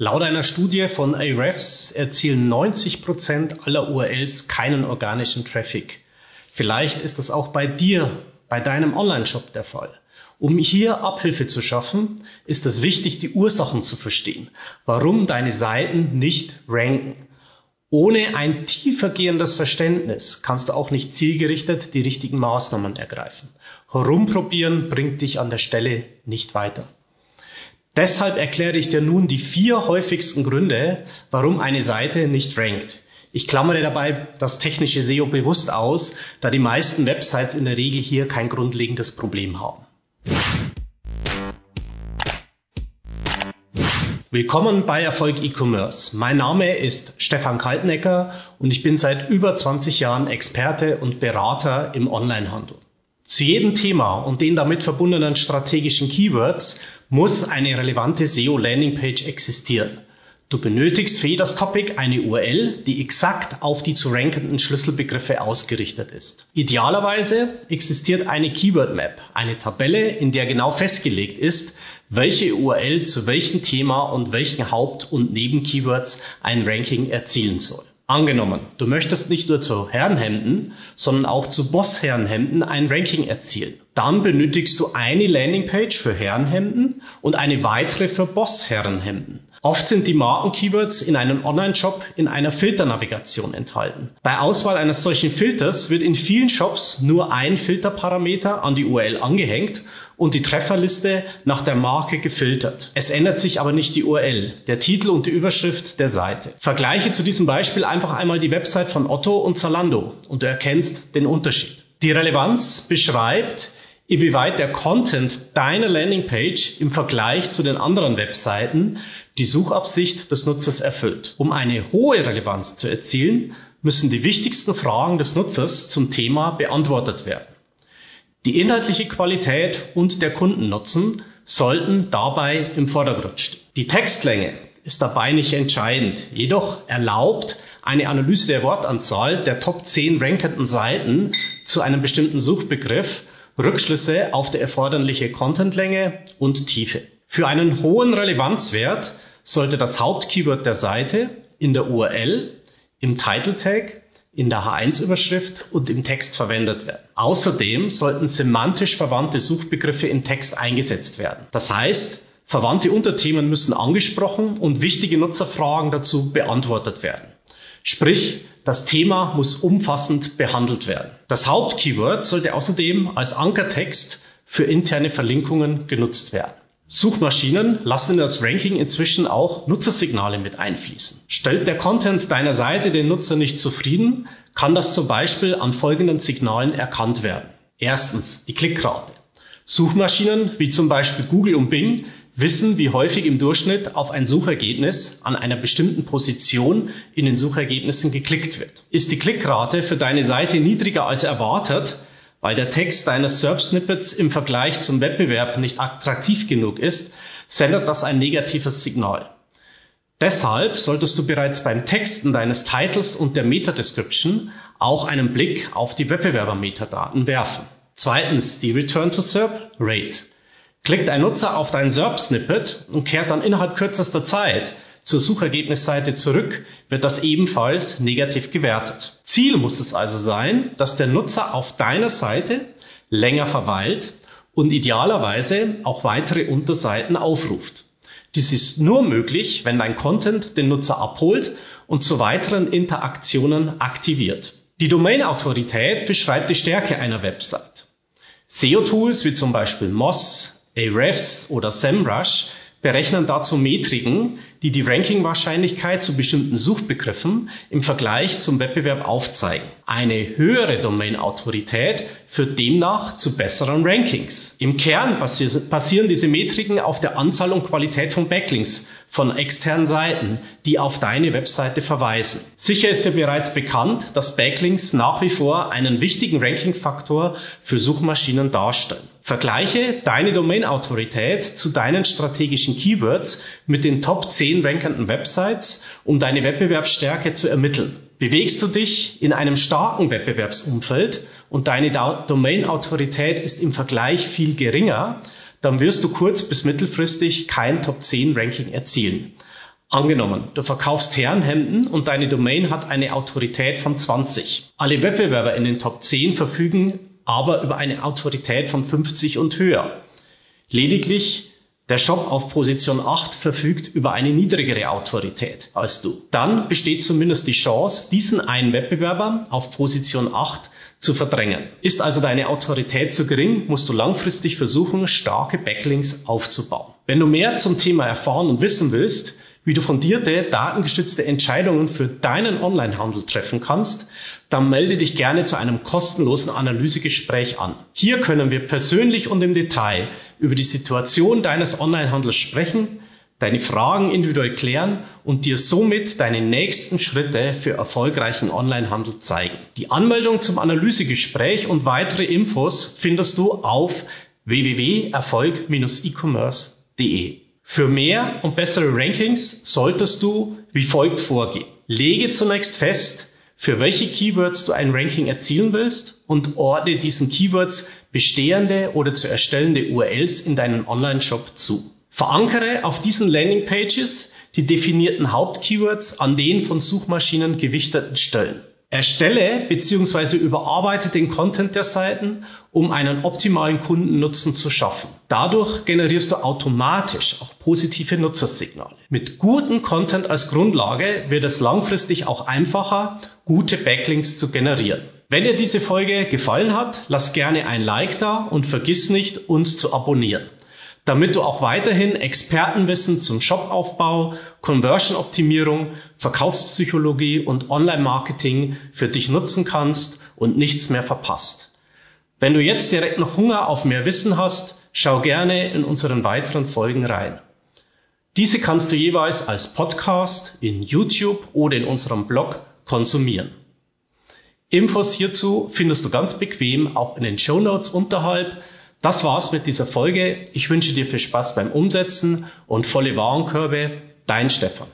Laut einer Studie von Ahrefs erzielen 90 Prozent aller URLs keinen organischen Traffic. Vielleicht ist das auch bei dir, bei deinem Online-Shop der Fall. Um hier Abhilfe zu schaffen, ist es wichtig, die Ursachen zu verstehen, warum deine Seiten nicht ranken. Ohne ein tiefergehendes Verständnis kannst du auch nicht zielgerichtet die richtigen Maßnahmen ergreifen. Herumprobieren bringt dich an der Stelle nicht weiter. Deshalb erkläre ich dir nun die vier häufigsten Gründe, warum eine Seite nicht rankt. Ich klammere dabei das technische SEO bewusst aus, da die meisten Websites in der Regel hier kein grundlegendes Problem haben. Willkommen bei Erfolg E-Commerce. Mein Name ist Stefan Kaltnecker und ich bin seit über 20 Jahren Experte und Berater im Onlinehandel. Zu jedem Thema und den damit verbundenen strategischen Keywords muss eine relevante SEO-Landingpage existieren. Du benötigst für jedes Topic eine URL, die exakt auf die zu rankenden Schlüsselbegriffe ausgerichtet ist. Idealerweise existiert eine Keyword Map, eine Tabelle, in der genau festgelegt ist, welche URL zu welchem Thema und welchen Haupt- und Nebenkeywords ein Ranking erzielen soll. Angenommen, du möchtest nicht nur zu Herrenhemden, sondern auch zu Bossherrenhemden ein Ranking erzielen. Dann benötigst du eine Landingpage für Herrenhemden und eine weitere für Bossherrenhemden. Oft sind die Marken-Keywords in einem Online-Shop in einer Filternavigation enthalten. Bei Auswahl eines solchen Filters wird in vielen Shops nur ein Filterparameter an die URL angehängt und die Trefferliste nach der Marke gefiltert. Es ändert sich aber nicht die URL, der Titel und die Überschrift der Seite. Vergleiche zu diesem Beispiel einfach einmal die Website von Otto und Zalando und du erkennst den Unterschied. Die Relevanz beschreibt, inwieweit der Content deiner Landingpage im Vergleich zu den anderen Webseiten die Suchabsicht des Nutzers erfüllt. Um eine hohe Relevanz zu erzielen, müssen die wichtigsten Fragen des Nutzers zum Thema beantwortet werden. Die inhaltliche Qualität und der Kundennutzen sollten dabei im Vordergrund stehen. Die Textlänge ist dabei nicht entscheidend, jedoch erlaubt eine Analyse der Wortanzahl der Top 10 rankenden Seiten zu einem bestimmten Suchbegriff Rückschlüsse auf die erforderliche Contentlänge und Tiefe. Für einen hohen Relevanzwert sollte das Hauptkeyword der Seite in der URL, im Title Tag, in der H1-Überschrift und im Text verwendet werden. Außerdem sollten semantisch verwandte Suchbegriffe im Text eingesetzt werden. Das heißt, verwandte Unterthemen müssen angesprochen und wichtige Nutzerfragen dazu beantwortet werden. Sprich, das Thema muss umfassend behandelt werden. Das Hauptkeyword sollte außerdem als Ankertext für interne Verlinkungen genutzt werden. Suchmaschinen lassen in das Ranking inzwischen auch Nutzersignale mit einfließen. Stellt der Content deiner Seite den Nutzer nicht zufrieden, kann das zum Beispiel an folgenden Signalen erkannt werden. Erstens die Klickrate. Suchmaschinen wie zum Beispiel Google und Bing wissen, wie häufig im Durchschnitt auf ein Suchergebnis an einer bestimmten Position in den Suchergebnissen geklickt wird. Ist die Klickrate für deine Seite niedriger als erwartet, weil der Text deines SERP-Snippets im Vergleich zum Wettbewerb nicht attraktiv genug ist, sendet das ein negatives Signal. Deshalb solltest du bereits beim Texten deines Titles und der Meta-Description auch einen Blick auf die Wettbewerber-Metadaten werfen. Zweitens die Return to SERP Rate. Klickt ein Nutzer auf dein SERP-Snippet und kehrt dann innerhalb kürzester Zeit zur Suchergebnisseite zurück, wird das ebenfalls negativ gewertet. Ziel muss es also sein, dass der Nutzer auf deiner Seite länger verweilt und idealerweise auch weitere Unterseiten aufruft. Dies ist nur möglich, wenn dein Content den Nutzer abholt und zu weiteren Interaktionen aktiviert. Die Domain-Autorität beschreibt die Stärke einer Website. SEO-Tools wie zum Beispiel Moz, Ahrefs oder SEMrush berechnen dazu Metriken, die die Rankingwahrscheinlichkeit zu bestimmten Suchbegriffen im Vergleich zum Wettbewerb aufzeigen. Eine höhere Domain-Autorität führt demnach zu besseren Rankings. Im Kern basieren diese Metriken auf der Anzahl und Qualität von Backlinks von externen Seiten, die auf deine Webseite verweisen. Sicher ist dir bereits bekannt, dass Backlinks nach wie vor einen wichtigen Rankingfaktor für Suchmaschinen darstellen. Vergleiche deine Domain-Autorität zu deinen strategischen Keywords mit den Top 10 rankenden Websites, um deine Wettbewerbsstärke zu ermitteln. Bewegst du dich in einem starken Wettbewerbsumfeld und deine Domain-Autorität ist im Vergleich viel geringer, dann wirst du kurz- bis mittelfristig kein Top 10 Ranking erzielen. Angenommen, du verkaufst Herrenhemden und deine Domain hat eine Autorität von 20. Alle Wettbewerber in den Top 10 verfügen aber über eine Autorität von 50 und höher. Lediglich der Shop auf Position 8 verfügt über eine niedrigere Autorität als du. Dann besteht zumindest die Chance, diesen einen Wettbewerber auf Position 8 zu verdrängen. Ist also deine Autorität zu gering, musst du langfristig versuchen, starke Backlinks aufzubauen. Wenn du mehr zum Thema erfahren und wissen willst, wie du fundierte, datengestützte Entscheidungen für deinen Onlinehandel treffen kannst, dann melde dich gerne zu einem kostenlosen Analysegespräch an. Hier können wir persönlich und im Detail über die Situation deines Onlinehandels sprechen, deine Fragen individuell klären und dir somit deine nächsten Schritte für erfolgreichen Onlinehandel zeigen. Die Anmeldung zum Analysegespräch und weitere Infos findest du auf www.erfolg-e-commerce.de. Für mehr und bessere Rankings solltest du wie folgt vorgehen. Lege zunächst fest, für welche Keywords du ein Ranking erzielen willst und ordne diesen Keywords bestehende oder zu erstellende URLs in deinen Online-Shop zu. Verankere auf diesen Landingpages die definierten Hauptkeywords an den von Suchmaschinen gewichteten Stellen. Erstelle bzw. überarbeite den Content der Seiten, um einen optimalen Kundennutzen zu schaffen. Dadurch generierst du automatisch auch positive Nutzersignale. Mit gutem Content als Grundlage wird es langfristig auch einfacher, gute Backlinks zu generieren. Wenn dir diese Folge gefallen hat, lass gerne ein Like da und vergiss nicht, uns zu abonnieren damit du auch weiterhin Expertenwissen zum Shopaufbau, Conversion-Optimierung, Verkaufspsychologie und Online-Marketing für dich nutzen kannst und nichts mehr verpasst. Wenn du jetzt direkt noch Hunger auf mehr Wissen hast, schau gerne in unseren weiteren Folgen rein. Diese kannst du jeweils als Podcast in YouTube oder in unserem Blog konsumieren. Infos hierzu findest du ganz bequem auch in den Show Notes unterhalb das war's mit dieser Folge. Ich wünsche dir viel Spaß beim Umsetzen und volle Warenkörbe. Dein Stefan.